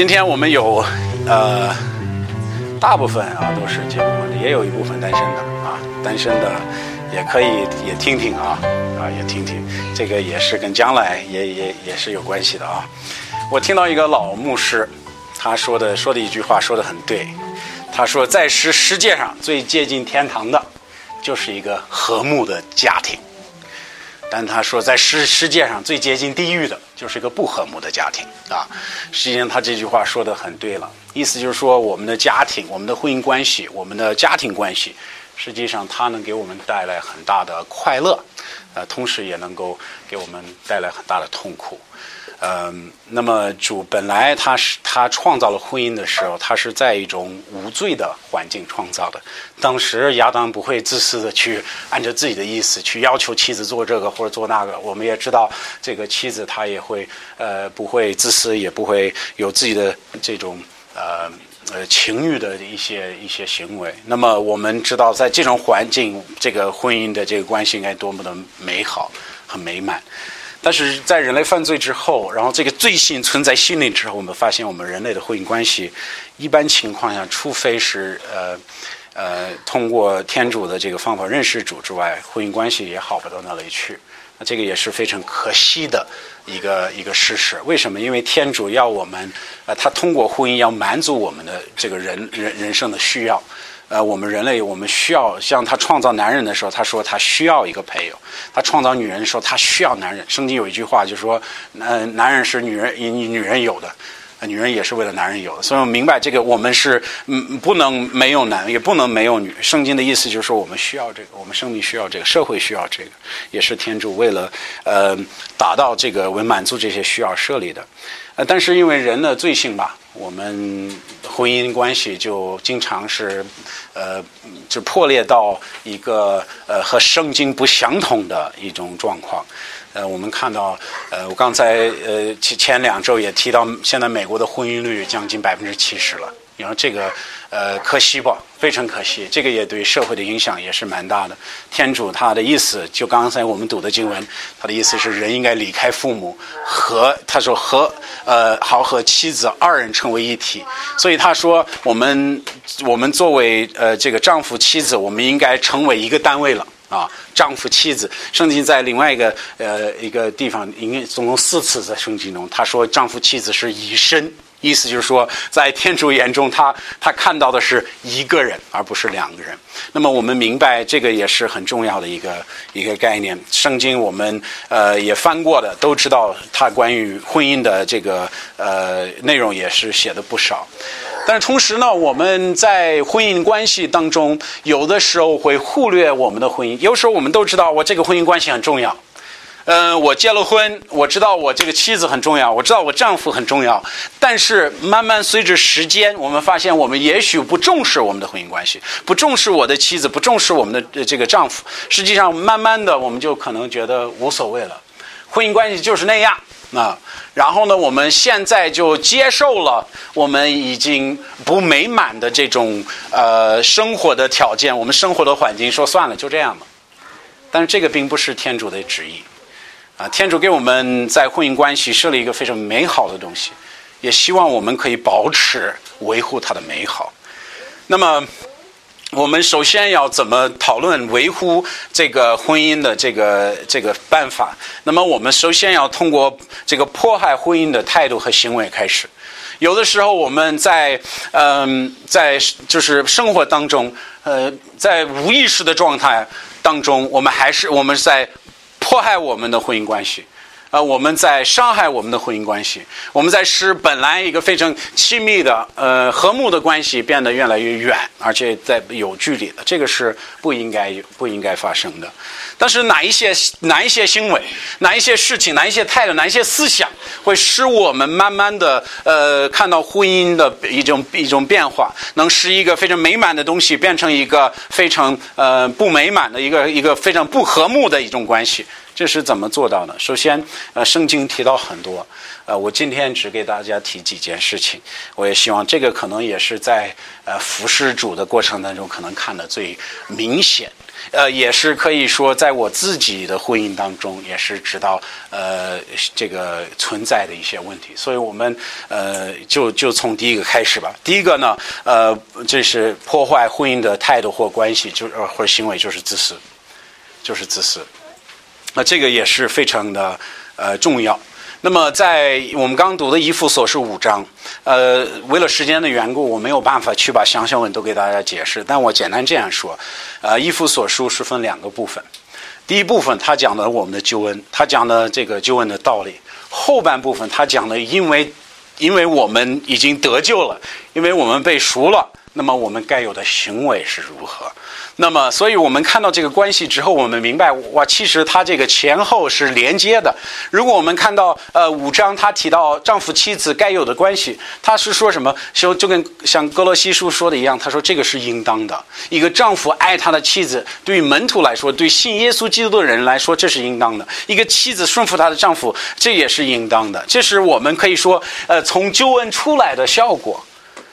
今天我们有呃，大部分啊都是结过婚的，也有一部分单身的啊，单身的也可以也听听啊啊也听听，这个也是跟将来也也也是有关系的啊。我听到一个老牧师，他说的说的一句话说的很对，他说在世世界上最接近天堂的，就是一个和睦的家庭。但他说，在世世界上最接近地狱的，就是一个不和睦的家庭啊。实际上，他这句话说的很对了，意思就是说，我们的家庭、我们的婚姻关系、我们的家庭关系，实际上它能给我们带来很大的快乐，呃，同时也能够给我们带来很大的痛苦。嗯，那么主本来他是他创造了婚姻的时候，他是在一种无罪的环境创造的。当时亚当不会自私的去按照自己的意思去要求妻子做这个或者做那个。我们也知道，这个妻子她也会呃不会自私，也不会有自己的这种呃呃情欲的一些一些行为。那么我们知道，在这种环境，这个婚姻的这个关系应该多么的美好和美满。但是在人类犯罪之后，然后这个罪性存在心灵之后，我们发现我们人类的婚姻关系，一般情况下，除非是呃呃通过天主的这个方法认识主之外，婚姻关系也好不到哪里去。那这个也是非常可惜的一个一个事实。为什么？因为天主要我们呃，他通过婚姻要满足我们的这个人人人生的需要。呃，我们人类，我们需要像他创造男人的时候，他说他需要一个配偶；他创造女人的时候，他需要男人。圣经有一句话，就是说，男男人是女人女人有的，女人也是为了男人有的。所以我明白这个，我们是嗯不能没有男，也不能没有女。圣经的意思就是说，我们需要这个，我们生命需要这个，社会需要这个，也是天主为了呃达到这个为满足这些需要设立的。呃，但是因为人的罪性吧，我们婚姻关系就经常是，呃，就破裂到一个呃和圣经不相同的一种状况。呃，我们看到，呃，我刚才呃前前两周也提到，现在美国的婚姻率将近百分之七十了。你说这个，呃，可惜吧，非常可惜。这个也对社会的影响也是蛮大的。天主他的意思，就刚才我们读的经文，他的意思是人应该离开父母，和他说和呃好和妻子二人成为一体。所以他说，我们我们作为呃这个丈夫妻子，我们应该成为一个单位了啊，丈夫妻子。圣经在另外一个呃一个地方，应该总共四次在圣经中，他说丈夫妻子是以身。意思就是说，在天主眼中，他他看到的是一个人，而不是两个人。那么我们明白，这个也是很重要的一个一个概念。圣经我们呃也翻过的，都知道他关于婚姻的这个呃内容也是写的不少。但是同时呢，我们在婚姻关系当中，有的时候会忽略我们的婚姻。有时候我们都知道，我这个婚姻关系很重要。嗯，我结了婚，我知道我这个妻子很重要，我知道我丈夫很重要。但是慢慢随着时间，我们发现我们也许不重视我们的婚姻关系，不重视我的妻子，不重视我们的这个丈夫。实际上，慢慢的我们就可能觉得无所谓了，婚姻关系就是那样啊。然后呢，我们现在就接受了我们已经不美满的这种呃生活的条件，我们生活的环境，说算了，就这样吧。但是这个并不是天主的旨意。啊，天主给我们在婚姻关系设立一个非常美好的东西，也希望我们可以保持维护它的美好。那么，我们首先要怎么讨论维护这个婚姻的这个这个办法？那么，我们首先要通过这个迫害婚姻的态度和行为开始。有的时候，我们在嗯，在就是生活当中，呃，在无意识的状态当中，我们还是我们在。迫害我们的婚姻关系，啊，我们在伤害我们的婚姻关系，我们在使本来一个非常亲密的、呃和睦的关系变得越来越远，而且在有距离的，这个是不应该不应该发生的。但是哪一些哪一些行为、哪一些事情、哪一些态度、哪一些思想，会使我们慢慢的呃看到婚姻的一种一种变化，能使一个非常美满的东西变成一个非常呃不美满的一个一个非常不和睦的一种关系？这是怎么做到呢？首先，呃，圣经提到很多，呃，我今天只给大家提几件事情。我也希望这个可能也是在呃服侍主的过程当中可能看的最明显。呃，也是可以说，在我自己的婚姻当中，也是知道呃这个存在的一些问题，所以我们呃就就从第一个开始吧。第一个呢，呃，这是破坏婚姻的态度或关系，就呃或者行为，就是自私，就是自私。那这个也是非常的呃重要。那么，在我们刚读的《一夫所是五章，呃，为了时间的缘故，我没有办法去把详细文都给大家解释，但我简单这样说：，呃，《一夫所书》是分两个部分，第一部分他讲的我们的救恩，他讲的这个救恩的道理；后半部分他讲的，因为因为我们已经得救了，因为我们被赎了，那么我们该有的行为是如何。那么，所以我们看到这个关系之后，我们明白哇，其实它这个前后是连接的。如果我们看到呃五章，他提到丈夫妻子该有的关系，他是说什么？就就跟像哥罗西书说的一样，他说这个是应当的。一个丈夫爱他的妻子，对于门徒来说，对信耶稣基督的人来说，这是应当的。一个妻子顺服她的丈夫，这也是应当的。这是我们可以说呃从救恩出来的效果。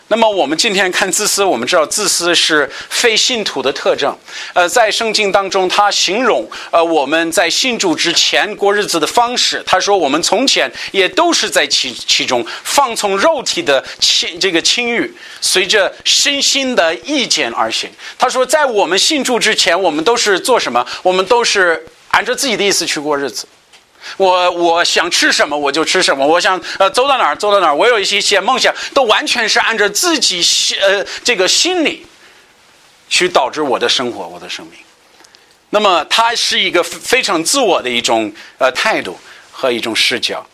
那么我们今天看自私，我们知道自私是非信徒的特征。呃，在圣经当中，他形容呃我们在信主之前过日子的方式。他说我们从前也都是在其其中放从肉体的轻这个轻欲，随着身心的意见而行。他说在我们信主之前，我们都是做什么？我们都是按照自己的意思去过日子。我我想吃什么我就吃什么，我想呃走到哪儿走到哪儿，我有一些些梦想，都完全是按照自己心呃这个心理去导致我的生活我的生命。那么它是一个非常自我的一种呃态度和一种视角。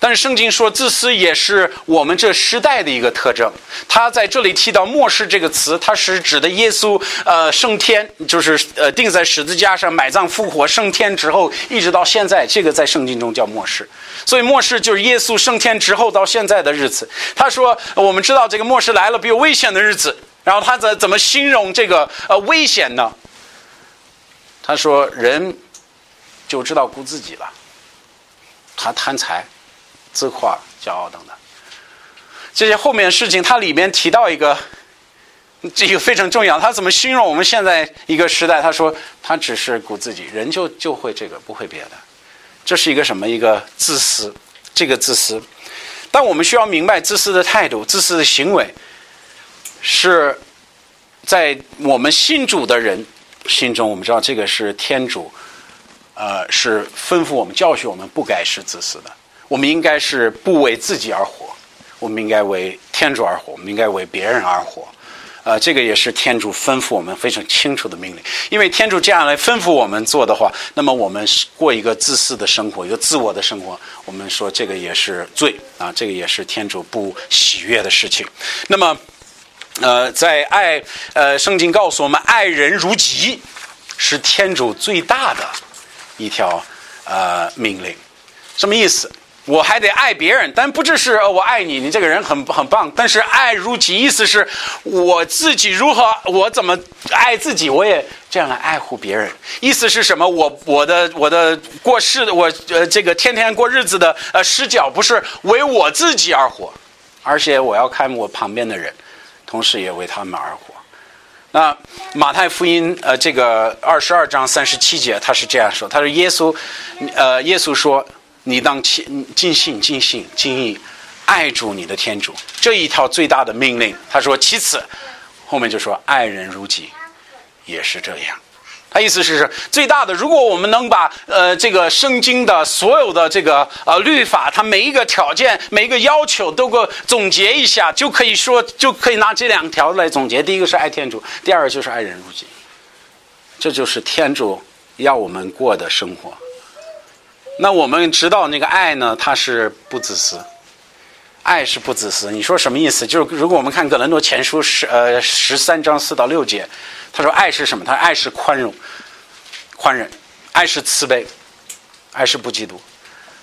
但是圣经说，自私也是我们这时代的一个特征。他在这里提到“末世”这个词，它是指的耶稣呃升天，就是呃钉在十字架上埋葬复活升天之后，一直到现在，这个在圣经中叫末世。所以末世就是耶稣升天之后到现在的日子。他说，我们知道这个末世来了，比较危险的日子。然后他怎怎么形容这个呃危险呢？他说，人就知道顾自己了，他贪财。自夸、骄傲等等，这些后面事情，它里面提到一个，这个非常重要。他怎么形容我们现在一个时代？他说，他只是顾自己，人就就会这个，不会别的。这是一个什么？一个自私，这个自私。但我们需要明白，自私的态度、自私的行为，是在我们信主的人心中，我们知道这个是天主，呃，是吩咐我们、教训我们，不该是自私的。我们应该是不为自己而活，我们应该为天主而活，我们应该为别人而活。呃，这个也是天主吩咐我们非常清楚的命令。因为天主这样来吩咐我们做的话，那么我们过一个自私的生活，一个自我的生活，我们说这个也是罪啊，这个也是天主不喜悦的事情。那么，呃，在爱，呃，圣经告诉我们，爱人如己是天主最大的一条呃命令。什么意思？我还得爱别人，但不只是我爱你，你这个人很很棒。但是爱如己，意思是我自己如何，我怎么爱自己，我也这样来爱护别人。意思是什么？我我的我的过世的我呃这个天天过日子的呃视角不是为我自己而活，而且我要看我旁边的人，同时也为他们而活。那马太福音呃这个二十二章三十七节他是这样说，他说耶稣呃耶稣说。你当尽尽心尽心尽意爱主你的天主这一条最大的命令。他说，其次后面就说爱人如己，也是这样。他意思是最大的。如果我们能把呃这个圣经的所有的这个呃律法，它每一个条件、每一个要求都给总结一下，就可以说就可以拿这两条来总结。第一个是爱天主，第二个就是爱人如己。这就是天主要我们过的生活。那我们知道那个爱呢，它是不自私，爱是不自私。你说什么意思？就是如果我们看《格兰多前书》十呃十三章四到六节，他说爱是什么？他说爱是宽容、宽忍，爱是慈悲，爱是不嫉妒，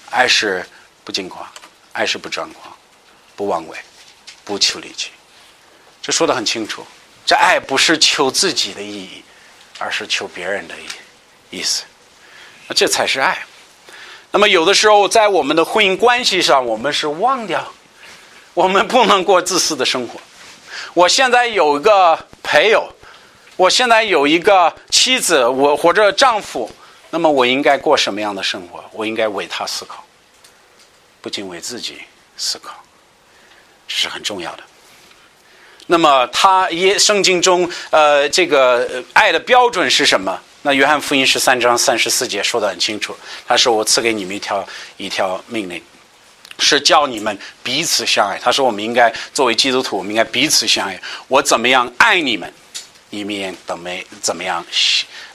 爱是不惊夸，爱是不张狂，不妄为，不求利己。这说的很清楚，这爱不是求自己的意义，而是求别人的意意思。那这才是爱。那么有的时候在我们的婚姻关系上，我们是忘掉，我们不能过自私的生活。我现在有一个朋友，我现在有一个妻子，我或者丈夫，那么我应该过什么样的生活？我应该为他思考，不仅为自己思考，这是很重要的。那么他也圣经中呃这个爱的标准是什么？那约翰福音十三章三十四节说的很清楚，他说我赐给你们一条一条命令，是叫你们彼此相爱。他说我们应该作为基督徒，我们应该彼此相爱。我怎么样爱你们，你们也怎么怎么样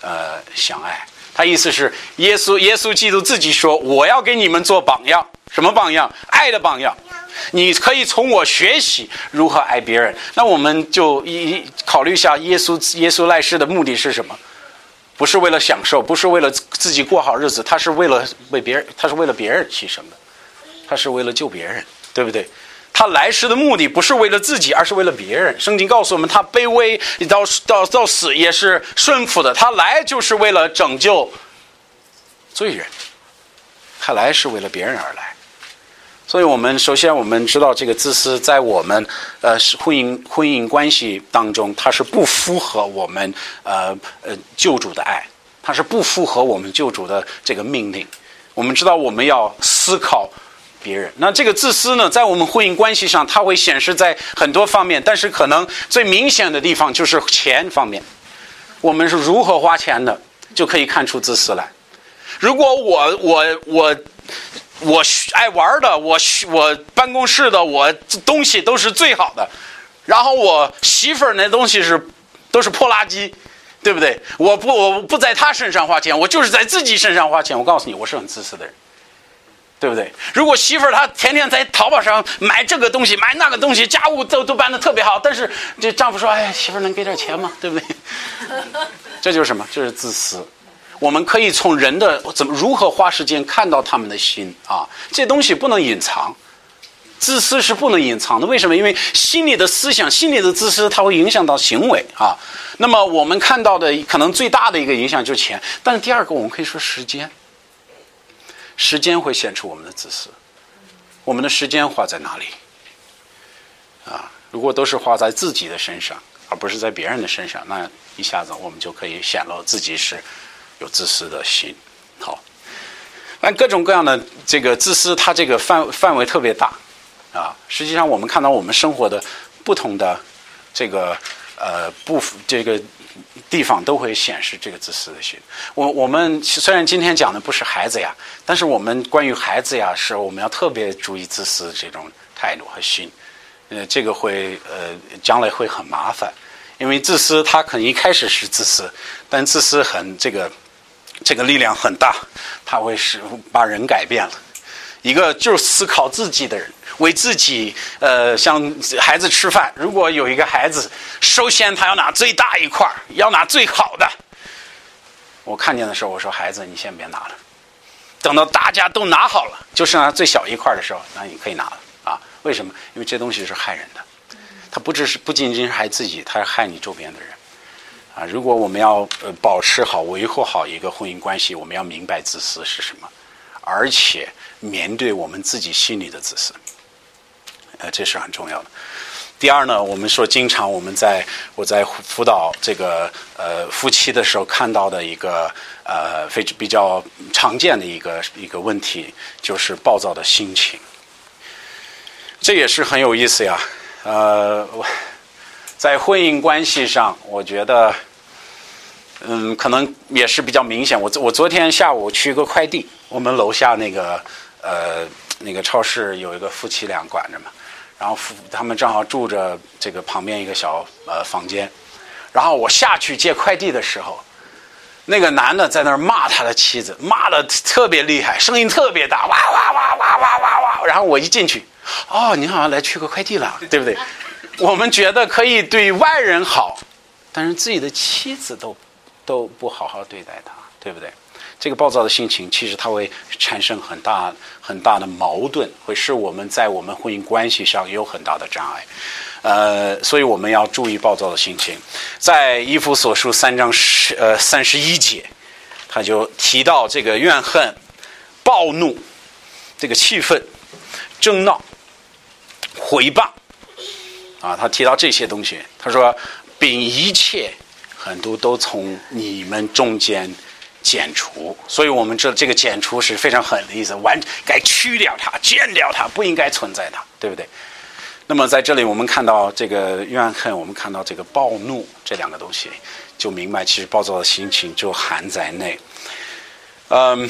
呃相爱。他意思是耶稣耶稣基督自己说我要给你们做榜样，什么榜样？爱的榜样。你可以从我学习如何爱别人。那我们就一考虑一下，耶稣耶稣来世的目的是什么？不是为了享受，不是为了自己过好日子，他是为了为别人，他是为了别人牺牲的，他是为了救别人，对不对？他来世的目的不是为了自己，而是为了别人。圣经告诉我们，他卑微到到到死也是顺服的，他来就是为了拯救罪人，他来是为了别人而来。所以我们首先我们知道，这个自私在我们呃婚姻婚姻关系当中，它是不符合我们呃呃救主的爱，它是不符合我们救主的这个命令。我们知道我们要思考别人，那这个自私呢，在我们婚姻关系上，它会显示在很多方面，但是可能最明显的地方就是钱方面。我们是如何花钱的，就可以看出自私来。如果我我我。我爱玩的，我我办公室的，我东西都是最好的。然后我媳妇儿那东西是都是破垃圾，对不对？我不我不在她身上花钱，我就是在自己身上花钱。我告诉你，我是很自私的人，对不对？如果媳妇儿她天天在淘宝上买这个东西买那个东西，家务都都办的特别好，但是这丈夫说：“哎，媳妇儿能给点钱吗？”对不对？这就是什么？这是自私。我们可以从人的怎么如何花时间看到他们的心啊，这东西不能隐藏，自私是不能隐藏的。为什么？因为心里的思想、心里的自私，它会影响到行为啊。那么我们看到的可能最大的一个影响就是钱，但是第二个我们可以说时间，时间会显出我们的自私。我们的时间花在哪里？啊，如果都是花在自己的身上，而不是在别人的身上，那一下子我们就可以显露自己是。有自私的心，好，但各种各样的这个自私，它这个范范围特别大，啊，实际上我们看到我们生活的不同的这个呃不这个地方都会显示这个自私的心。我我们虽然今天讲的不是孩子呀，但是我们关于孩子呀，是我们要特别注意自私这种态度和心，呃，这个会呃将来会很麻烦，因为自私他可能一开始是自私，但自私很这个。这个力量很大，他会使把人改变了。一个就是思考自己的人，为自己呃，像孩子吃饭，如果有一个孩子，首先他要拿最大一块要拿最好的。我看见的时候，我说：“孩子，你先别拿了，等到大家都拿好了，就剩下最小一块的时候，那你可以拿了啊。为什么？因为这东西是害人的，它不只是不仅仅是害自己，它是害你周边的人。”啊，如果我们要呃保持好、维护好一个婚姻关系，我们要明白自私是什么，而且面对我们自己心里的自私，呃，这是很重要的。第二呢，我们说经常我们在我在辅导这个呃夫妻的时候看到的一个呃非比较常见的一个一个问题，就是暴躁的心情。这也是很有意思呀，呃，在婚姻关系上，我觉得。嗯，可能也是比较明显。我我昨天下午取个快递，我们楼下那个呃那个超市有一个夫妻俩管着嘛，然后夫他们正好住着这个旁边一个小呃房间，然后我下去接快递的时候，那个男的在那儿骂他的妻子，骂的特别厉害，声音特别大，哇哇哇哇哇哇哇。然后我一进去，哦，你好像来取个快递了，对不对？我们觉得可以对外人好，但是自己的妻子都。都不好好对待他，对不对？这个暴躁的心情，其实它会产生很大很大的矛盾，会使我们在我们婚姻关系上有很大的障碍。呃，所以我们要注意暴躁的心情。在《伊夫所书》三章十呃三十一节，他就提到这个怨恨、暴怒，这个气愤、争闹、毁谤，啊，他提到这些东西，他说，秉一切很多都从你们中间剪除，所以我们这这个剪除是非常狠的意思，完该去掉它、剪掉它，不应该存在它，对不对？那么在这里，我们看到这个怨恨，我们看到这个暴怒这两个东西，就明白其实暴躁的心情就含在内。嗯，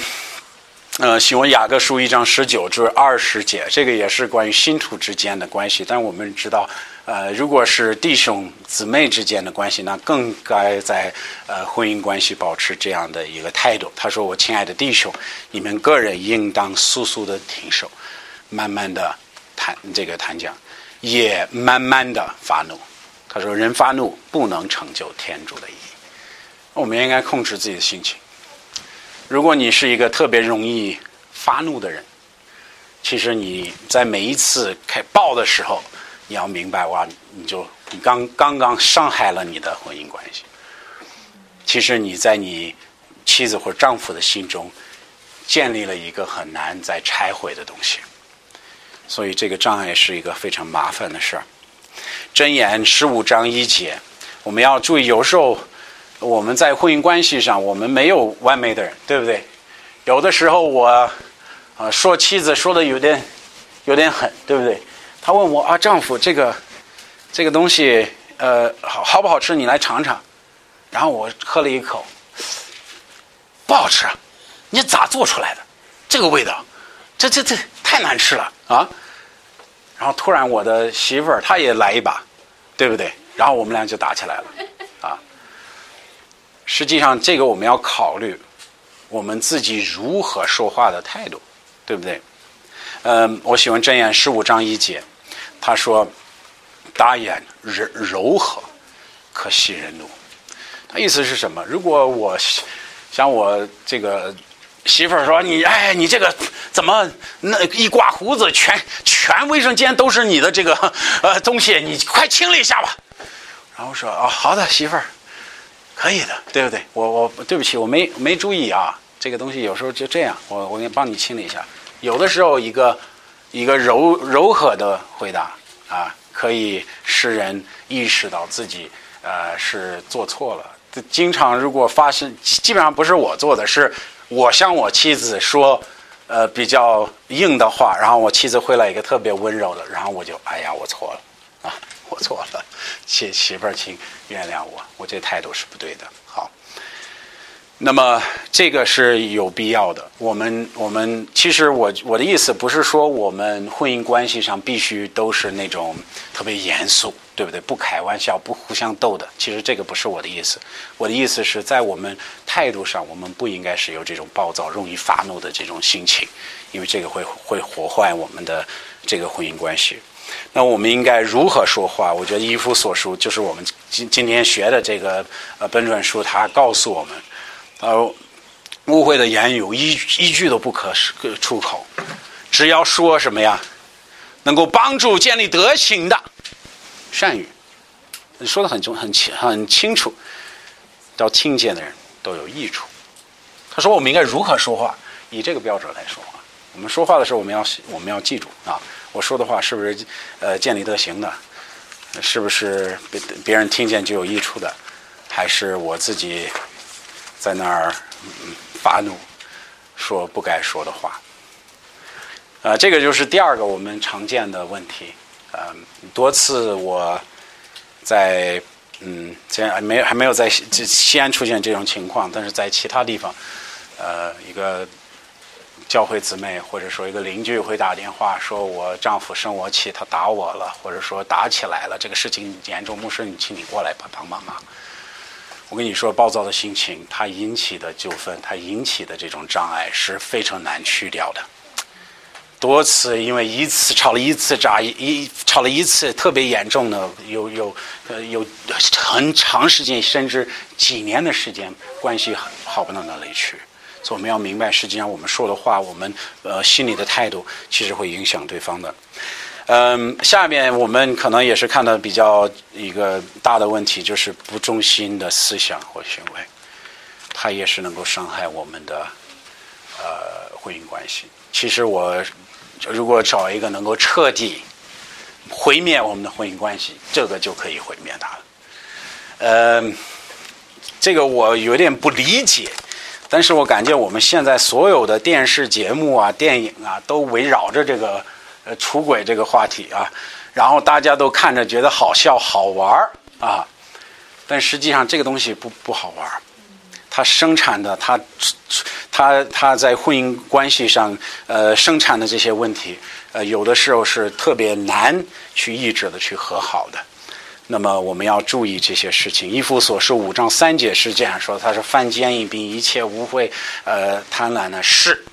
呃，喜欢雅各书一章十九至二十节，这个也是关于信徒之间的关系。但我们知道，呃，如果是弟兄姊妹之间的关系，那更该在呃婚姻关系保持这样的一个态度。他说：“我亲爱的弟兄，你们个人应当速速的停手，慢慢的谈这个谈讲。”也慢慢的发怒，他说：“人发怒不能成就天主的意义。”我们应该控制自己的心情。如果你是一个特别容易发怒的人，其实你在每一次开爆的时候，你要明白哇，你就你刚刚刚伤害了你的婚姻关系。其实你在你妻子或丈夫的心中建立了一个很难再拆毁的东西。所以这个障碍是一个非常麻烦的事儿。箴言十五章一节，我们要注意，有时候我们在婚姻关系上，我们没有完美的人，对不对？有的时候我啊说妻子说的有点有点狠，对不对？他问我啊，丈夫，这个这个东西呃好好不好吃？你来尝尝。然后我喝了一口，不好吃，你咋做出来的？这个味道，这这这太难吃了啊！然后突然，我的媳妇儿她也来一把，对不对？然后我们俩就打起来了，啊！实际上，这个我们要考虑我们自己如何说话的态度，对不对？嗯，我喜欢箴言十五章一节，他说：“打眼柔柔和，可息人怒。”他意思是什么？如果我像我这个。媳妇儿说：“你哎，你这个怎么那一刮胡子，全全卫生间都是你的这个呃东西，你快清理一下吧。”然后说：“哦，好的，媳妇儿，可以的，对不对？我我对不起，我没没注意啊，这个东西有时候就这样，我我给你帮你清理一下。有的时候一个一个柔柔和的回答啊，可以使人意识到自己呃是做错了。经常如果发生，基本上不是我做的，是。”我向我妻子说，呃，比较硬的话，然后我妻子回来一个特别温柔的，然后我就，哎呀，我错了，啊，我错了，媳媳妇儿，请原谅我，我这态度是不对的。那么这个是有必要的。我们我们其实我我的意思不是说我们婚姻关系上必须都是那种特别严肃。对不对？不开玩笑，不互相斗的。其实这个不是我的意思。我的意思是在我们态度上，我们不应该是有这种暴躁、容易发怒的这种心情，因为这个会会破坏我们的这个婚姻关系。那我们应该如何说话？我觉得《一夫所书》就是我们今今天学的这个呃本传书，它告诉我们：呃，误会的言语一一句都不可出口，只要说什么呀，能够帮助建立德行的。善语，你说的很重很清很清楚，到听见的人都有益处。他说：“我们应该如何说话？以这个标准来说话。我们说话的时候，我们要我们要记住啊，我说的话是不是呃建立德行的？是不是别别人听见就有益处的？还是我自己在那儿发怒说不该说的话？啊，这个就是第二个我们常见的问题。”嗯，多次我在嗯，虽然没还没有在西西安出现这种情况，但是在其他地方，呃，一个教会姊妹或者说一个邻居会打电话说，我丈夫生我气，他打我了，或者说打起来了，这个事情严重，牧师，你请你过来帮帮忙忙。我跟你说，暴躁的心情，它引起的纠纷，它引起的这种障碍是非常难去掉的。多次因为一次吵了一次架，一吵了一次特别严重的，有有呃有很长时间甚至几年的时间，关系好不到哪里去。所以我们要明白，实际上我们说的话，我们呃心里的态度，其实会影响对方的。嗯，下面我们可能也是看到比较一个大的问题，就是不忠心的思想或行为，它也是能够伤害我们的呃婚姻关系。其实我如果找一个能够彻底毁灭我们的婚姻关系，这个就可以毁灭它了。呃，这个我有点不理解，但是我感觉我们现在所有的电视节目啊、电影啊，都围绕着这个出轨这个话题啊，然后大家都看着觉得好笑、好玩儿啊，但实际上这个东西不不好玩儿。它生产的，它，它它在婚姻关系上，呃，生产的这些问题，呃，有的时候是特别难去抑制的，去和好的。那么我们要注意这些事情。一夫所说五章三节是这样说：他说犯奸淫并一切污秽、呃贪婪的事，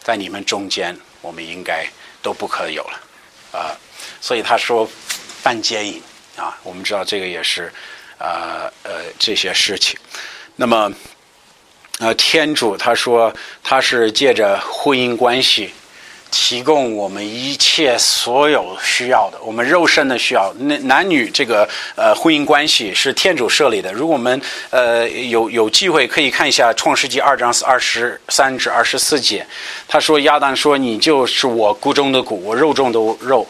在你们中间，我们应该都不可有了，啊，所以他说犯奸淫啊，我们知道这个也是。啊呃这些事情，那么呃天主他说他是借着婚姻关系提供我们一切所有需要的，我们肉身的需要。男男女这个呃婚姻关系是天主设立的。如果我们呃有有机会可以看一下创世纪二章二十三至二十四节，他说亚当说你就是我骨中的骨，我肉中的肉，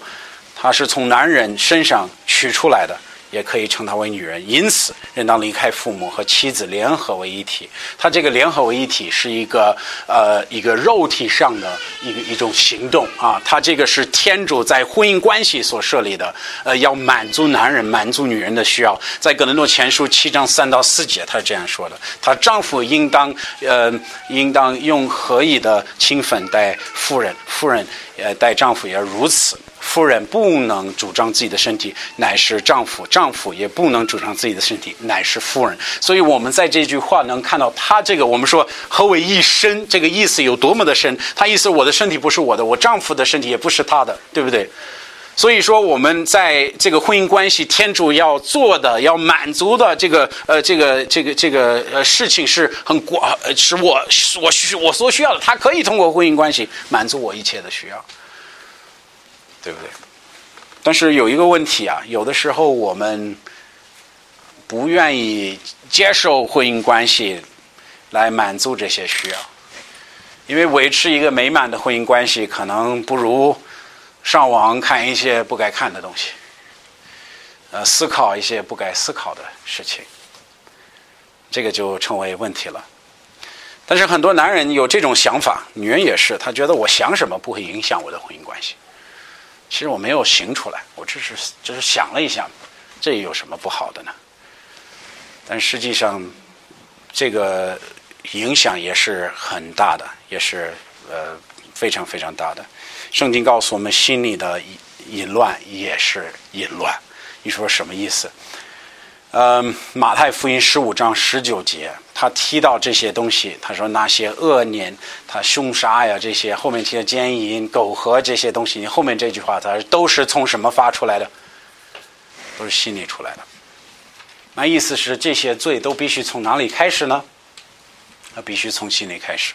他是从男人身上取出来的。也可以称她为女人，因此人当离开父母和妻子联合为一体。他这个联合为一体是一个呃一个肉体上的一个一种行动啊。他这个是天主在婚姻关系所设立的，呃，要满足男人、满足女人的需要。在格林诺前书七章三到四节，他是这样说的：她丈夫应当呃应当用合意的亲粉待夫人，夫人呃待丈夫也如此。夫人不能主张自己的身体，乃是丈夫；丈夫也不能主张自己的身体，乃是夫人。所以，我们在这句话能看到，他这个我们说何为一身，这个意思有多么的深。他意思，我的身体不是我的，我丈夫的身体也不是他的，对不对？所以说，我们在这个婚姻关系，天主要做的、要满足的这个呃，这个这个这个呃事情是很广，是我我需我所需要的。他可以通过婚姻关系满足我一切的需要。对不对？但是有一个问题啊，有的时候我们不愿意接受婚姻关系来满足这些需要，因为维持一个美满的婚姻关系，可能不如上网看一些不该看的东西，呃，思考一些不该思考的事情，这个就成为问题了。但是很多男人有这种想法，女人也是，他觉得我想什么不会影响我的婚姻关系。其实我没有行出来，我只是只是想了一下，这有什么不好的呢？但实际上，这个影响也是很大的，也是呃非常非常大的。圣经告诉我们，心里的淫乱也是淫乱。你说什么意思？嗯，马太福音十五章十九节，他提到这些东西，他说那些恶念，他凶杀呀，这些后面提的奸淫、苟合这些东西，你后面这句话，他都是从什么发出来的？都是心里出来的。那意思是这些罪都必须从哪里开始呢？那必须从心里开始。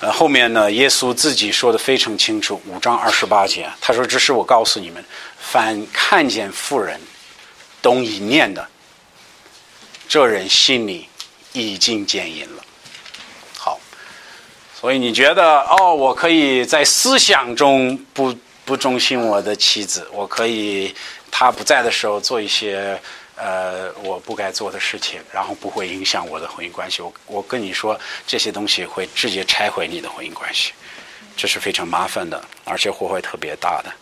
呃，后面呢，耶稣自己说的非常清楚，五章二十八节，他说：“这是我告诉你们，凡看见富人。”动一念的，这人心里已经坚淫了。好，所以你觉得哦，我可以在思想中不不忠心我的妻子，我可以他不在的时候做一些呃我不该做的事情，然后不会影响我的婚姻关系。我我跟你说，这些东西会直接拆毁你的婚姻关系，这是非常麻烦的，而且祸害特别大的。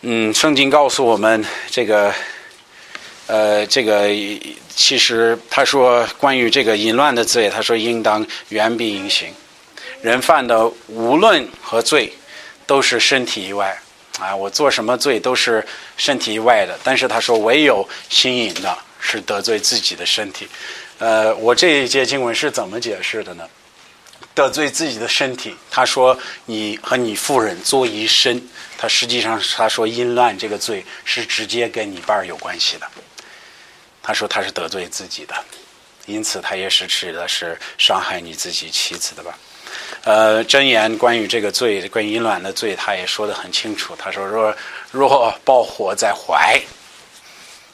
嗯，圣经告诉我们这个。呃，这个其实他说关于这个淫乱的罪，他说应当远避淫行。人犯的无论何罪，都是身体以外啊，我做什么罪都是身体以外的。但是他说唯有心淫的是得罪自己的身体。呃，我这一节经文是怎么解释的呢？得罪自己的身体，他说你和你夫人做一身，他实际上他说淫乱这个罪是直接跟你伴儿有关系的。他说他是得罪自己的，因此他也是指的是伤害你自己妻子的吧？呃，箴言关于这个罪，关于淫乱的罪，他也说得很清楚。他说若若爆火在怀，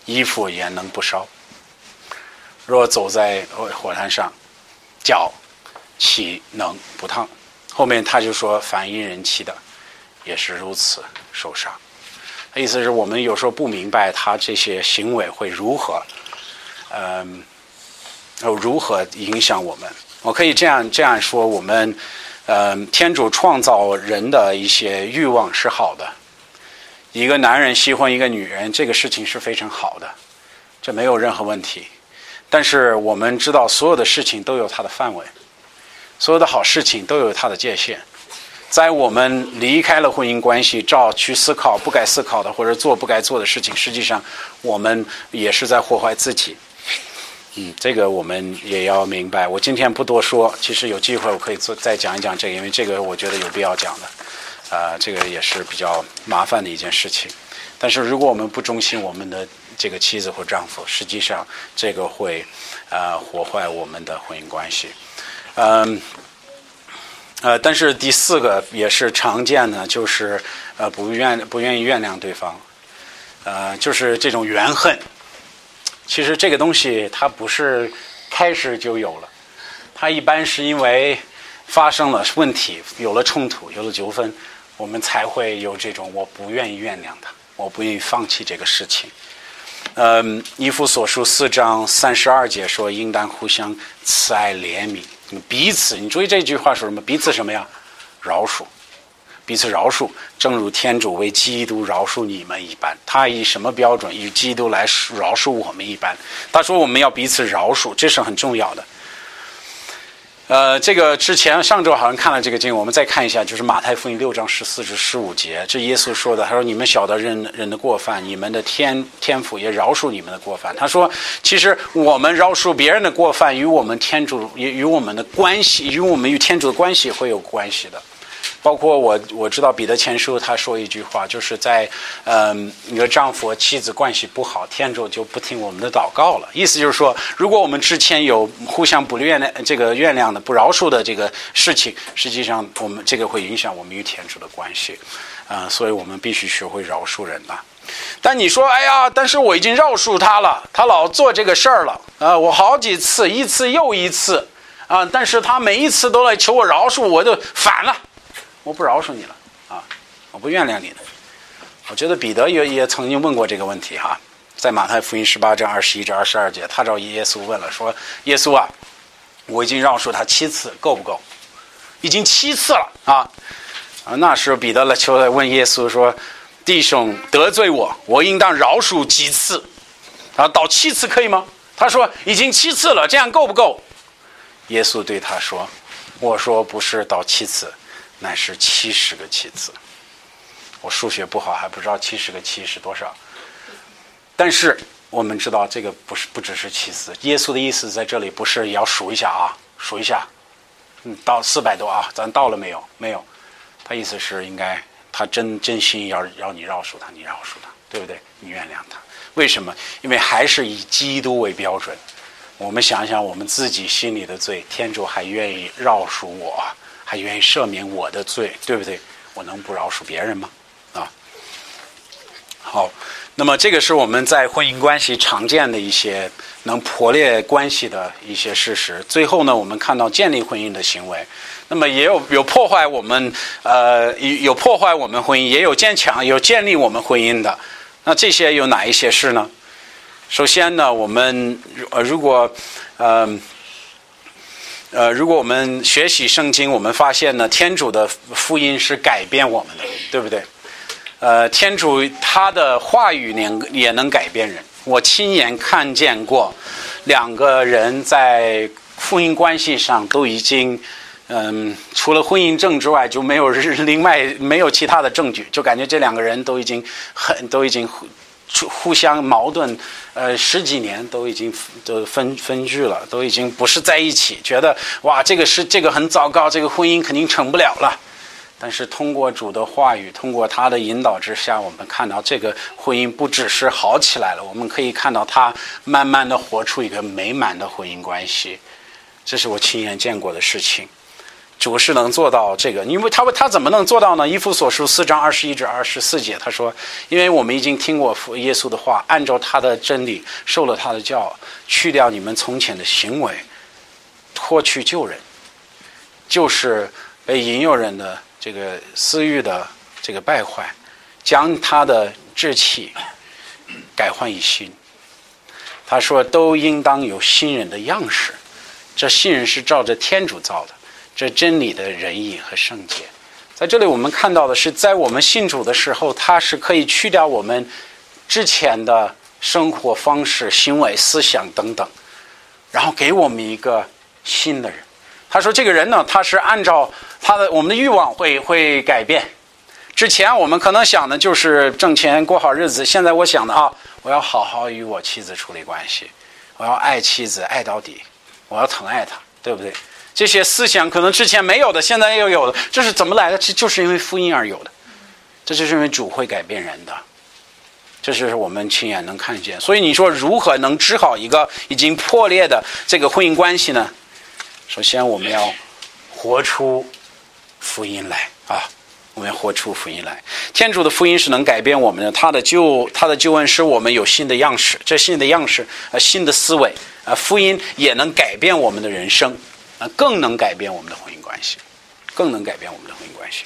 衣服也能不烧；若走在火炭上，脚岂能不烫？后面他就说，凡因人气的，也是如此受伤。意思是我们有时候不明白他这些行为会如何，嗯，如何影响我们。我可以这样这样说：我们，呃，天主创造人的一些欲望是好的。一个男人喜欢一个女人，这个事情是非常好的，这没有任何问题。但是我们知道，所有的事情都有它的范围，所有的好事情都有它的界限。在我们离开了婚姻关系，照去思考不该思考的，或者做不该做的事情，实际上我们也是在祸害自己。嗯，这个我们也要明白。我今天不多说，其实有机会我可以做再讲一讲这个，因为这个我觉得有必要讲的。啊，这个也是比较麻烦的一件事情。但是如果我们不忠心我们的这个妻子或丈夫，实际上这个会啊祸害我们的婚姻关系。嗯。呃，但是第四个也是常见的，就是呃不愿不愿意原谅对方，呃，就是这种怨恨。其实这个东西它不是开始就有了，它一般是因为发生了问题，有了冲突，有了纠纷，我们才会有这种我不愿意原谅他，我不愿意放弃这个事情。嗯，尼夫所书四章三十二节说，应当互相慈爱怜悯。彼此，你注意这句话说什么？彼此什么呀？饶恕，彼此饶恕，正如天主为基督饶恕你们一般。他以什么标准？以基督来饶恕我们一般。他说我们要彼此饶恕，这是很重要的。呃，这个之前上周好像看了这个经，我们再看一下，就是马太福音六章十四至十五节，这耶稣说的，他说：“你们晓得人人的过犯，你们的天天父也饶恕你们的过犯。”他说：“其实我们饶恕别人的过犯，与我们天主与与我们的关系，与我们与天主的关系会有关系的。”包括我我知道彼得前书他说一句话，就是在嗯你的丈夫和妻子关系不好，天主就不听我们的祷告了。意思就是说，如果我们之前有互相不原谅这个原谅的不饶恕的这个事情，实际上我们这个会影响我们与天主的关系，啊，所以我们必须学会饶恕人呐。但你说，哎呀，但是我已经饶恕他了，他老做这个事儿了，啊，我好几次，一次又一次，啊，但是他每一次都来求我饶恕，我就烦了。我不饶恕你了啊！我不原谅你了。我觉得彼得也也曾经问过这个问题哈，在马太福音十八章二十一至二十二节，他找耶稣问了，说：“耶稣啊，我已经饶恕他七次，够不够？已经七次了啊！啊，那时候彼得来求来问耶稣说：弟兄得罪我，我应当饶恕几次？啊，到七次可以吗？他说已经七次了，这样够不够？耶稣对他说：我说不是到七次。”乃是七十个七次，我数学不好，还不知道七十个七是多少。但是我们知道，这个不是不只是七次。耶稣的意思在这里不是要数一下啊，数一下，嗯，到四百多啊，咱到了没有？没有。他意思是应该他真真心要要你饶恕他，你饶恕他，对不对？你原谅他。为什么？因为还是以基督为标准。我们想想我们自己心里的罪，天主还愿意饶恕我。还愿意赦免我的罪，对不对？我能不饶恕别人吗？啊，好，那么这个是我们在婚姻关系常见的一些能破裂关系的一些事实。最后呢，我们看到建立婚姻的行为，那么也有有破坏我们呃有破坏我们婚姻，也有坚强有建立我们婚姻的。那这些有哪一些事呢？首先呢，我们呃如果嗯。呃，呃如果我们学习圣经，我们发现呢，天主的福音是改变我们的，对不对？呃，天主他的话语能也能改变人。我亲眼看见过两个人在婚姻关系上都已经，嗯，除了婚姻证之外，就没有另外没有其他的证据，就感觉这两个人都已经很都已经。互相矛盾，呃，十几年都已经都分分居了，都已经不是在一起。觉得哇，这个是这个很糟糕，这个婚姻肯定成不了了。但是通过主的话语，通过他的引导之下，我们看到这个婚姻不只是好起来了，我们可以看到他慢慢的活出一个美满的婚姻关系。这是我亲眼见过的事情。主是能做到这个，因为他他怎么能做到呢？《伊夫所书》四章二十一至二十四节，他说：“因为我们已经听过耶稣的话，按照他的真理受了他的教，去掉你们从前的行为，脱去旧人。就是被引诱人的这个私欲的这个败坏，将他的志气改换一新。他说：“都应当有新人的样式，这新人是照着天主造的，这真理的仁义和圣洁。”在这里，我们看到的是，在我们信主的时候，他是可以去掉我们之前的生活方式、行为、思想等等，然后给我们一个新的人。他说：“这个人呢，他是按照他的我们的欲望会会改变。之前我们可能想的就是挣钱过好日子，现在我想的啊。”我要好好与我妻子处理关系，我要爱妻子爱到底，我要疼爱她，对不对？这些思想可能之前没有的，现在又有的，这是怎么来的？这就是因为福音而有的，这就是因为主会改变人的，这就是我们亲眼能看见。所以你说如何能治好一个已经破裂的这个婚姻关系呢？首先我们要活出福音来啊。我们要活出福音来。天主的福音是能改变我们的，他的救，他的救恩使我们有新的样式。这新的样式，啊，新的思维，啊，福音也能改变我们的人生，更能改变我们的婚姻关系，更能改变我们的婚姻关系。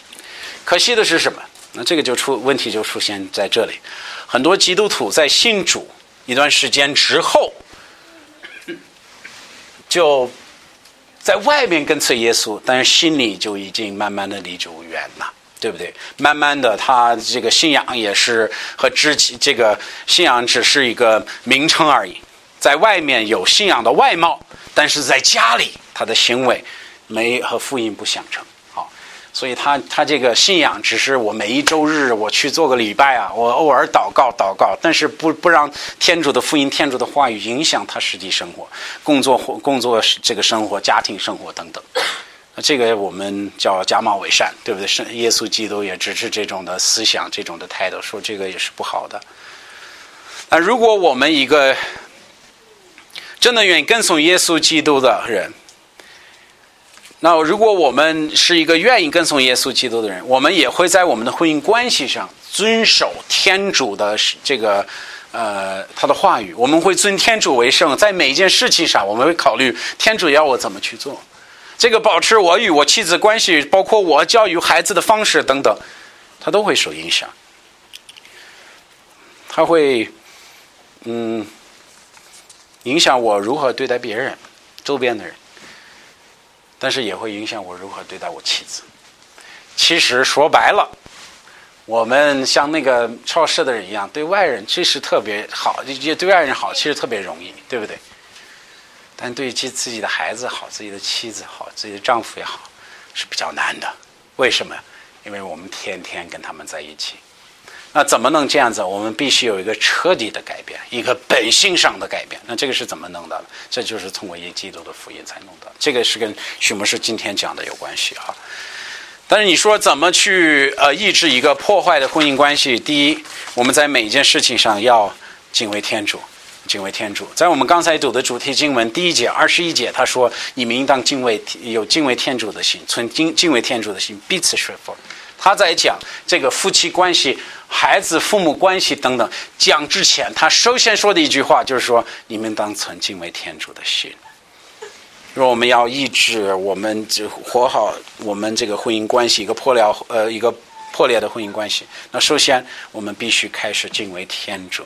可惜的是什么？那这个就出问题，就出现在这里。很多基督徒在信主一段时间之后，就在外面跟随耶稣，但是心里就已经慢慢的离主远了。对不对？慢慢的，他这个信仰也是和知己这个信仰只是一个名称而已，在外面有信仰的外貌，但是在家里他的行为没和福音不相称。好，所以他他这个信仰只是我每一周日我去做个礼拜啊，我偶尔祷告祷告，但是不不让天主的福音、天主的话语影响他实际生活、工作或工作这个生活、家庭生活等等。这个我们叫假冒伪善，对不对？是耶稣基督也支持这种的思想、这种的态度，说这个也是不好的。那如果我们一个真的愿意跟从耶稣基督的人，那如果我们是一个愿意跟从耶稣基督的人，我们也会在我们的婚姻关系上遵守天主的这个呃他的话语，我们会尊天主为圣，在每一件事情上，我们会考虑天主要我怎么去做。这个保持我与我妻子关系，包括我教育孩子的方式等等，他都会受影响。他会，嗯，影响我如何对待别人、周边的人，但是也会影响我如何对待我妻子。其实说白了，我们像那个超市的人一样，对外人其实特别好，也对外人好，其实特别容易，对不对？但对自自己的孩子好，自己的妻子好，自己的丈夫也好，是比较难的。为什么？因为我们天天跟他们在一起。那怎么能这样子？我们必须有一个彻底的改变，一个本性上的改变。那这个是怎么弄的？这就是通过一基督的福音才弄的。这个是跟许牧师今天讲的有关系哈。但是你说怎么去呃抑制一个破坏的婚姻关系？第一，我们在每一件事情上要敬畏天主。敬畏天主，在我们刚才读的主题经文第一节二十一节，他说：“你们应当敬畏，有敬畏天主的心，存敬敬畏天主的心，彼此顺服。”他在讲这个夫妻关系、孩子父母关系等等讲之前，他首先说的一句话就是说：“你们当存敬畏天主的心。”说我们要抑制我们就活好我们这个婚姻关系一个破了呃一个破裂的婚姻关系，那首先我们必须开始敬畏天主。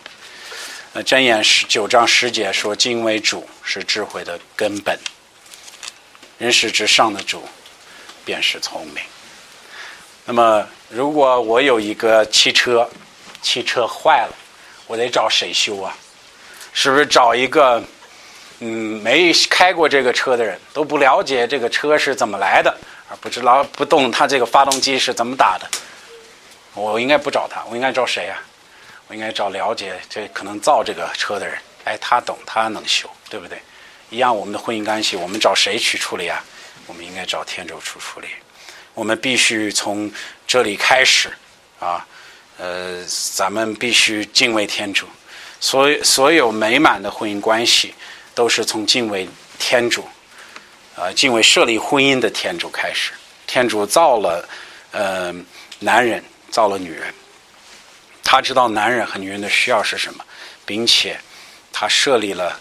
那箴言十九章十节说：“敬畏主是智慧的根本，人世之上的主便是聪明。”那么，如果我有一个汽车，汽车坏了，我得找谁修啊？是不是找一个嗯没开过这个车的人，都不了解这个车是怎么来的，而不知道不懂它这个发动机是怎么打的？我应该不找他，我应该找谁啊？我应该找了解这可能造这个车的人，哎，他懂，他能修，对不对？一样，我们的婚姻关系，我们找谁去处理啊？我们应该找天主去处理。我们必须从这里开始啊，呃，咱们必须敬畏天主。所所有美满的婚姻关系，都是从敬畏天主，啊，敬畏设立婚姻的天主开始。天主造了呃男人，造了女人。他知道男人和女人的需要是什么，并且他设立了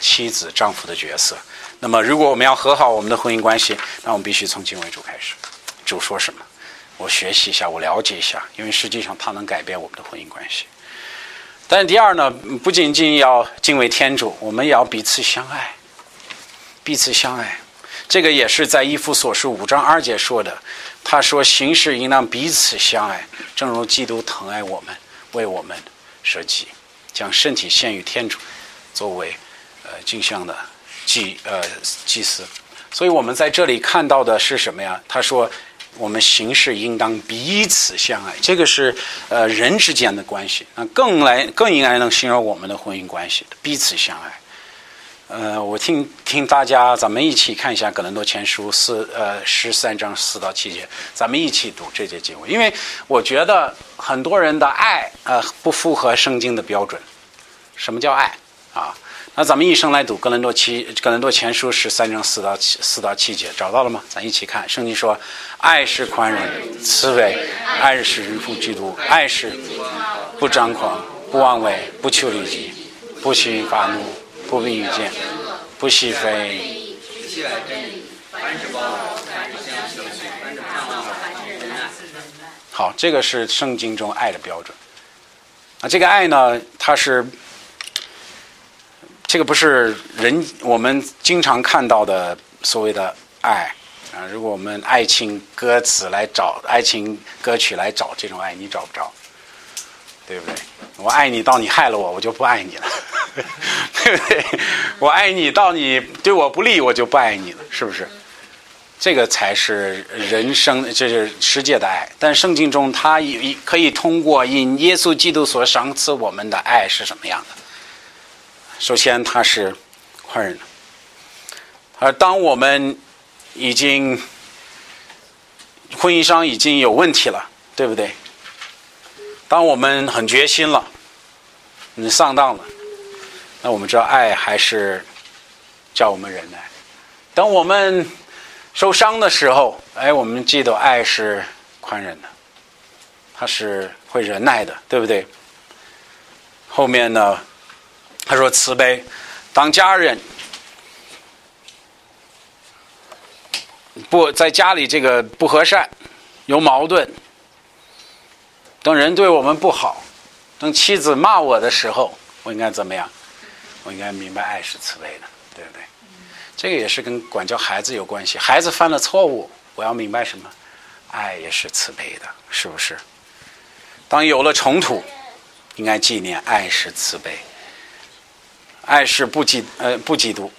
妻子、丈夫的角色。那么，如果我们要和好我们的婚姻关系，那我们必须从敬畏主开始。主说什么，我学习一下，我了解一下，因为实际上它能改变我们的婚姻关系。但第二呢，不仅仅要敬畏天主，我们也要彼此相爱，彼此相爱。这个也是在《一夫所书》五章二节说的。他说：“行事应当彼此相爱，正如基督疼爱我们，为我们舍己，将身体献于天主，作为呃镜像的祭呃祭司。”所以我们在这里看到的是什么呀？他说。我们行事应当彼此相爱，这个是呃人之间的关系，那更来更应该能形容我们的婚姻关系，彼此相爱。呃，我听听大家，咱们一起看一下《格林多前书》四呃十三章四到七节，咱们一起读这节经文，因为我觉得很多人的爱呃不符合圣经的标准。什么叫爱啊？那咱们一生来读《格林多七格林多前书》十三章四到七四到七节，找到了吗？咱一起看。圣经说：“爱是宽容、慈悲；爱是人父基督；爱是不张狂、不妄为、不求利己、不轻发怒、不避遇见、不喜非。”好，这个是圣经中爱的标准。啊，这个爱呢，它是。这个不是人我们经常看到的所谓的爱啊！如果我们爱情歌词来找爱情歌曲来找这种爱，你找不着，对不对？我爱你到你害了我，我就不爱你了，对不对？我爱你到你对我不利，我就不爱你了，是不是？这个才是人生，这是世界的爱。但圣经中，它可以通过因耶稣基督所赏赐我们的爱是什么样的？首先，他是宽容的。而当我们已经婚姻上已经有问题了，对不对？当我们很决心了，你上当了，那我们知道爱还是叫我们忍耐。当我们受伤的时候，哎，我们记得爱是宽容的，他是会忍耐的，对不对？后面呢？他说：“慈悲，当家人不在家里这个不和善，有矛盾，等人对我们不好，等妻子骂我的时候，我应该怎么样？我应该明白爱是慈悲的，对不对？这个也是跟管教孩子有关系。孩子犯了错误，我要明白什么？爱也是慈悲的，是不是？当有了冲突，应该纪念爱是慈悲。”爱是不嫉呃不嫉妒，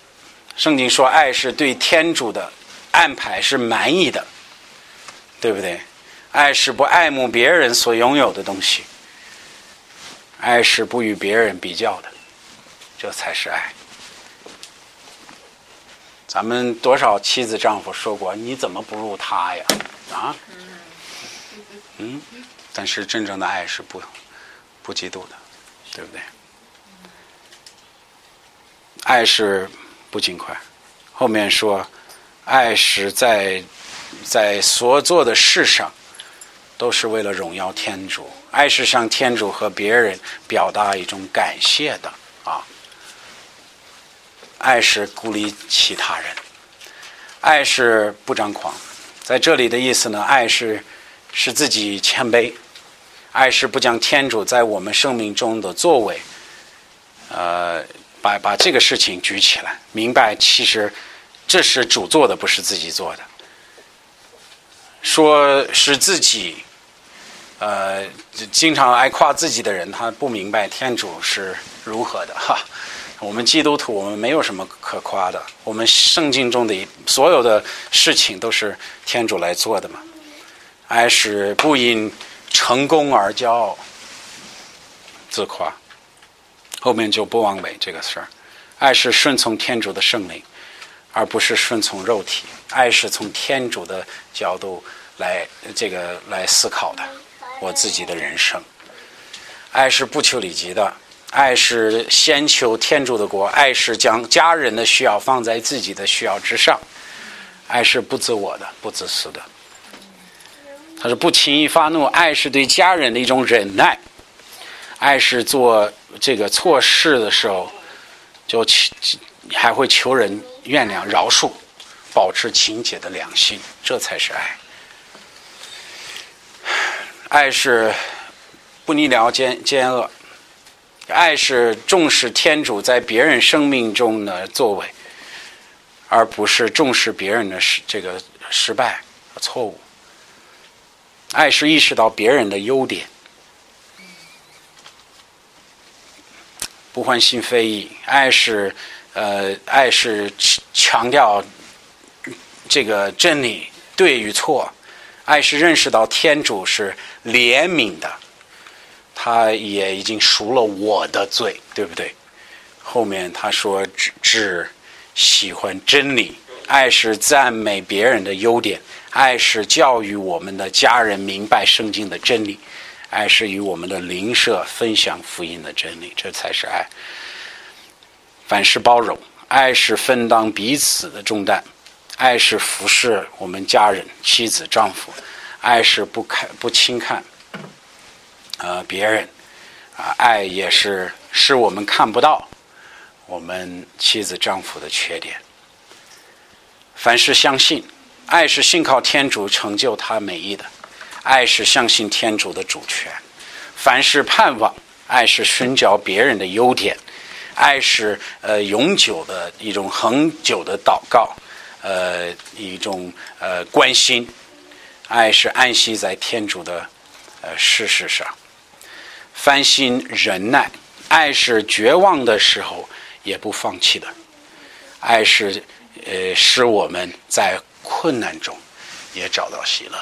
圣经说爱是对天主的安排是满意的，对不对？爱是不爱慕别人所拥有的东西，爱是不与别人比较的，这才是爱。咱们多少妻子丈夫说过你怎么不如他呀？啊？嗯，但是真正的爱是不不嫉妒的，对不对？爱是不尽快，后面说，爱是在在所做的事上，都是为了荣耀天主。爱是向天主和别人表达一种感谢的啊。爱是鼓励其他人，爱是不张狂。在这里的意思呢，爱是使自己谦卑，爱是不将天主在我们生命中的作为，呃。把把这个事情举起来，明白其实这是主做的，不是自己做的。说是自己，呃，经常爱夸自己的人，他不明白天主是如何的哈。我们基督徒，我们没有什么可夸的。我们圣经中的所有的事情都是天主来做的嘛。爱是不因成功而骄傲、自夸。后面就不妄为这个事儿，爱是顺从天主的圣灵，而不是顺从肉体。爱是从天主的角度来这个来思考的，我自己的人生。爱是不求利己的，爱是先求天主的国，爱是将家人的需要放在自己的需要之上，爱是不自我的、不自私的。他是不轻易发怒，爱是对家人的一种忍耐。爱是做这个错事的时候，就求还会求人原谅、饶恕，保持清洁的良心，这才是爱。爱是不逆了奸奸恶，爱是重视天主在别人生命中的作为，而不是重视别人的失这个失败和错误。爱是意识到别人的优点，不欢心非议。爱是呃，爱是强调这个真理对与错。爱是认识到天主是怜悯的，他也已经赎了我的罪，对不对？后面他说只只喜欢真理，爱是赞美别人的优点，爱是教育我们的家人明白圣经的真理，爱是与我们的邻舍分享福音的真理，这才是爱。凡事包容，爱是分担彼此的重担。爱是服侍我们家人、妻子、丈夫；爱是不看、不轻看，呃，别人。啊，爱也是使我们看不到我们妻子、丈夫的缺点。凡事相信，爱是信靠天主成就他美意的；爱是相信天主的主权。凡是盼望，爱是寻找别人的优点；爱是呃永久的一种恒久的祷告。呃，一种呃关心，爱是安息在天主的呃事实上，翻心忍耐，爱是绝望的时候也不放弃的，爱是呃使我们在困难中也找到喜乐，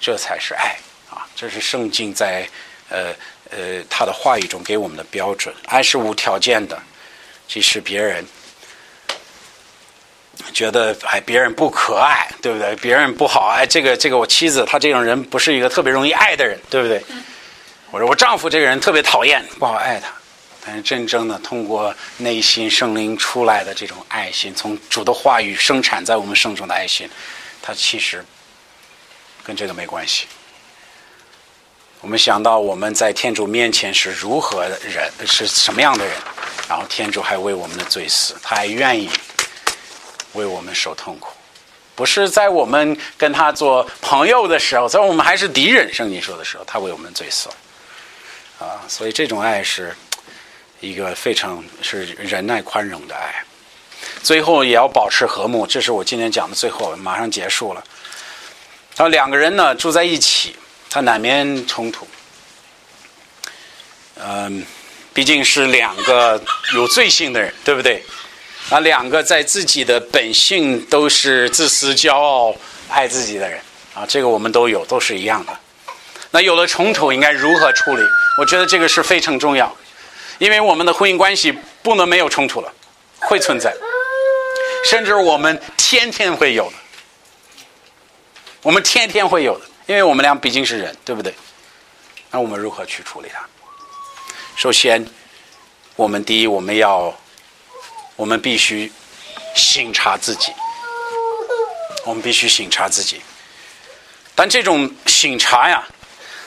这才是爱啊！这是圣经在呃呃他的话语中给我们的标准，爱是无条件的，即使别人。觉得哎，别人不可爱，对不对？别人不好，哎，这个这个我妻子，她这种人不是一个特别容易爱的人，对不对？我说我丈夫这个人特别讨厌，不好爱他。但是真正的通过内心圣灵出来的这种爱心，从主的话语生产在我们生中的爱心，它其实跟这个没关系。我们想到我们在天主面前是如何的人，是什么样的人，然后天主还为我们的罪死，他还愿意。为我们受痛苦，不是在我们跟他做朋友的时候，在我们还是敌人，圣经说的时候，他为我们罪死，啊，所以这种爱是一个非常是忍耐宽容的爱。最后也要保持和睦，这是我今天讲的最后，马上结束了。他两个人呢住在一起，他难免冲突，嗯，毕竟是两个有罪性的人，对不对？啊，两个在自己的本性都是自私、骄傲、爱自己的人啊，这个我们都有，都是一样的。那有了冲突，应该如何处理？我觉得这个是非常重要，因为我们的婚姻关系不能没有冲突了，会存在，甚至我们天天会有的，我们天天会有的，因为我们俩毕竟是人，对不对？那我们如何去处理它？首先，我们第一，我们要。我们必须省察自己，我们必须省察自己。但这种省察呀，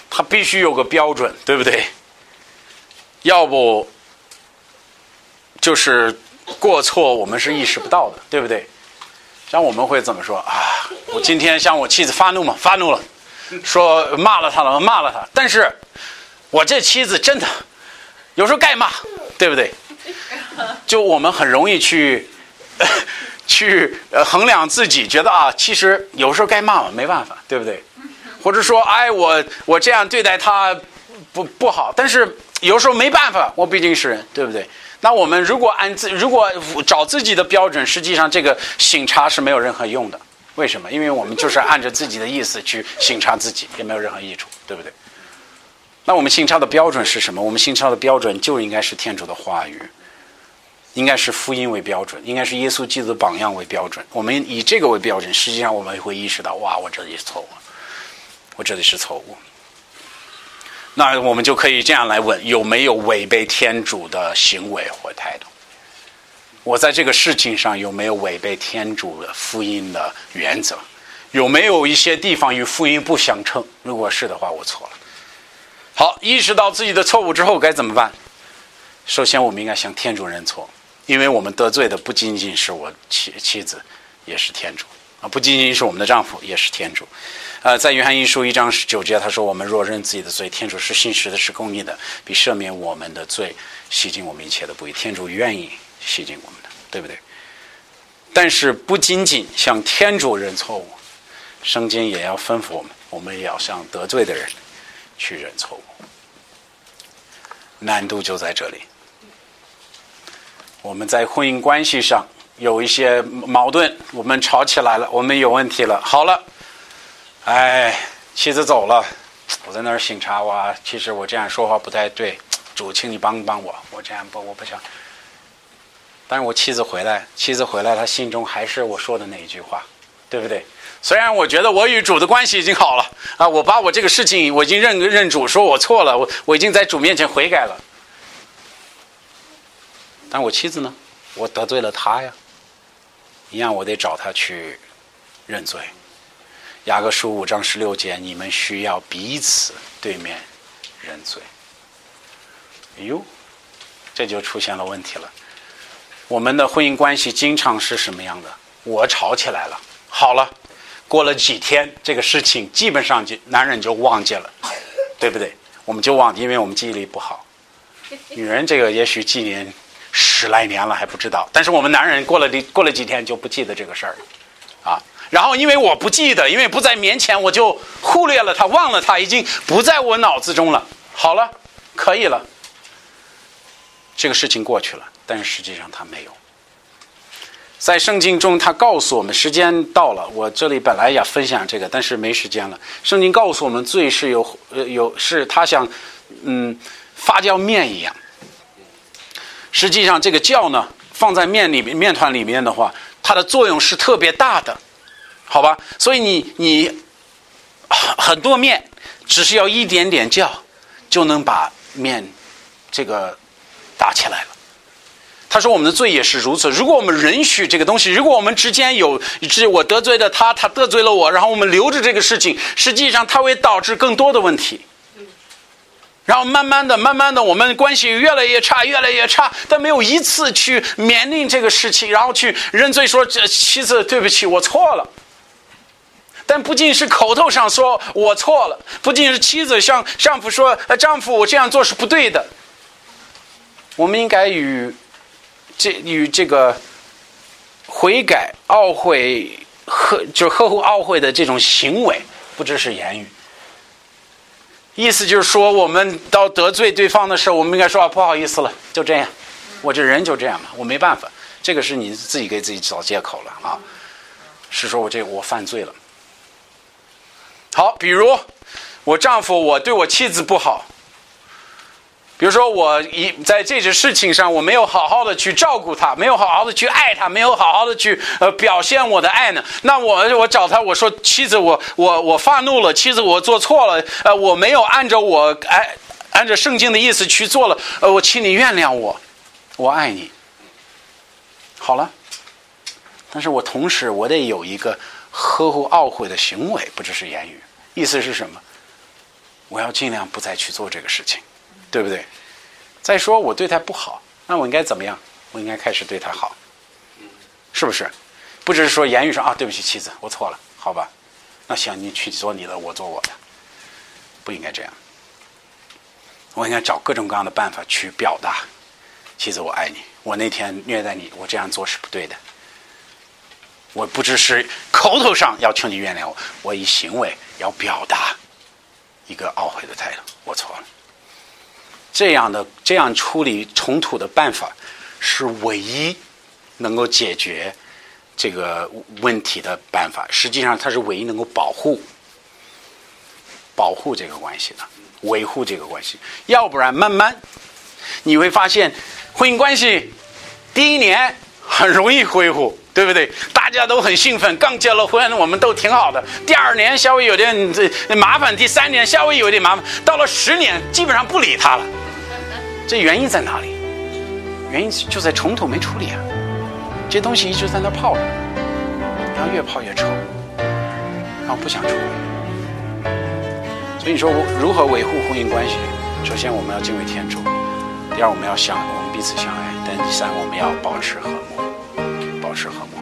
它必须有个标准，对不对？要不就是过错，我们是意识不到的，对不对？像我们会怎么说啊？我今天向我妻子发怒嘛，发怒了，说骂了他了，骂了他。但是我这妻子真的有时候该骂，对不对？就我们很容易去 去衡量自己，觉得啊，其实有时候该骂嘛，没办法，对不对？或者说，哎，我我这样对待他不不好，但是有时候没办法，我毕竟是人，对不对？那我们如果按自如果找自己的标准，实际上这个醒察是没有任何用的。为什么？因为我们就是按着自己的意思去醒察自己，也没有任何益处，对不对？那我们醒察的标准是什么？我们醒察的标准就应该是天主的话语。应该是福音为标准，应该是耶稣基督的榜样为标准。我们以这个为标准，实际上我们会意识到，哇，我这里是错误，我这里是错误。那我们就可以这样来问：有没有违背天主的行为或态度？我在这个事情上有没有违背天主的福音的原则？有没有一些地方与福音不相称？如果是的话，我错了。好，意识到自己的错误之后该怎么办？首先，我们应该向天主认错。因为我们得罪的不仅仅是我妻妻子，也是天主啊，不仅仅是我们的丈夫，也是天主。呃，在约翰一书一章十九节，他说：“我们若认自己的罪，天主是信实的，是公义的，必赦免我们的罪，洗净我们一切的不义。天主愿意洗净我们的，对不对？但是不仅仅向天主认错误，圣经也要吩咐我们，我们也要向得罪的人去认错误。难度就在这里。我们在婚姻关系上有一些矛盾，我们吵起来了，我们有问题了。好了。”哎，妻子走了，我在那儿醒茶。哇，其实我这样说话不太对，主，请你帮帮我。我这样不，我不想。但是我妻子回来，妻子回来，她心中还是我说的那一句话，对不对？虽然我觉得我与主的关系已经好了啊，我把我这个事情我已经认认主，说我错了，我我已经在主面前悔改了。但我妻子呢？我得罪了她呀，一样我得找她去认罪。雅各书五章十六节，你们需要彼此对面认罪。哎呦，这就出现了问题了。我们的婚姻关系经常是什么样的？我吵起来了，好了，过了几天，这个事情基本上就男人就忘记了，对不对？我们就忘，因为我们记忆力不好。女人这个也许几年十来年了还不知道，但是我们男人过了过了几天就不记得这个事儿，了。然后，因为我不记得，因为不在面前，我就忽略了他，忘了他，已经不在我脑子中了。好了，可以了，这个事情过去了。但是实际上他没有。在圣经中，他告诉我们，时间到了。我这里本来要分享这个，但是没时间了。圣经告诉我们，罪是有呃有是它像嗯发酵面一样。实际上，这个酵呢，放在面里面面团里面的话，它的作用是特别大的。好吧，所以你你很多面只是要一点点叫，就能把面这个打起来了。他说我们的罪也是如此。如果我们允许这个东西，如果我们之间有，是我得罪了他，他得罪了我，然后我们留着这个事情，实际上它会导致更多的问题。然后慢慢的、慢慢的，我们关系越来越差，越来越差，但没有一次去面临这个事情，然后去认罪说：“这妻子，对不起，我错了。”但不仅是口头上说我错了，不仅是妻子向丈夫说：“丈夫，我这样做是不对的。”我们应该与这与这个悔改、懊悔呵，就呵护懊悔的这种行为，不只是言语。意思就是说，我们到得罪对方的时候，我们应该说：“不好意思了，就这样，我这人就这样嘛，我没办法。”这个是你自己给自己找借口了啊！是说我这我犯罪了。好，比如我丈夫，我对我妻子不好。比如说，我一在这些事情上，我没有好好的去照顾她，没有好好的去爱她，没有好好的去呃表现我的爱呢。那我我找他，我说妻子，我我我发怒了，妻子，我做错了，呃，我没有按照我哎按照圣经的意思去做了，呃，我请你原谅我，我爱你。好了，但是我同时我得有一个。呵护懊悔的行为，不只是言语。意思是什么？我要尽量不再去做这个事情，对不对？再说我对他不好，那我应该怎么样？我应该开始对他好，是不是？不只是说言语上啊，对不起，妻子，我错了，好吧？那行，你去做你的，我做我的，不应该这样。我应该找各种各样的办法去表达，妻子，我爱你。我那天虐待你，我这样做是不对的。我不只是口头上要求你原谅我，我以行为要表达一个懊悔的态度。我错了。这样的这样处理冲突的办法，是唯一能够解决这个问题的办法。实际上，它是唯一能够保护保护这个关系的，维护这个关系。要不然，慢慢你会发现，婚姻关系第一年很容易恢复。对不对？大家都很兴奋，刚结了婚，我们都挺好的。第二年稍微有点这麻烦，第三年稍微有点麻烦，到了十年基本上不理他了。这原因在哪里？原因就在冲突没处理啊。这东西一直在那泡着，然后越泡越臭，然后不想处理。所以你说如何维护婚姻关系？首先我们要敬畏天主，第二我们要相，我们彼此相爱，但第三我们要保持和睦，保持和睦。